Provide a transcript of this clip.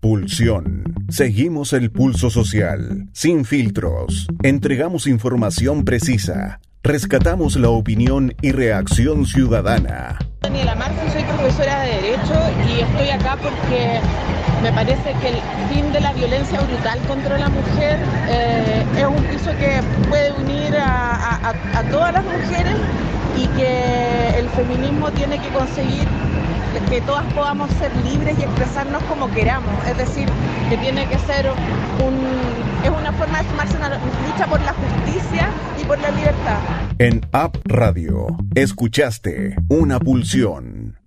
Pulsión. Seguimos el pulso social, sin filtros. Entregamos información precisa. Rescatamos la opinión y reacción ciudadana. Daniela Marcos, soy profesora de Derecho y estoy acá porque me parece que el fin de la violencia brutal contra la mujer eh, es un piso que puede unir a todas las mujeres y que el feminismo tiene que conseguir que todas podamos ser libres y expresarnos como queramos. Es decir, que tiene que ser un, es una forma de sumarse una lucha por la justicia y por la libertad. En App Radio, escuchaste una pulsión.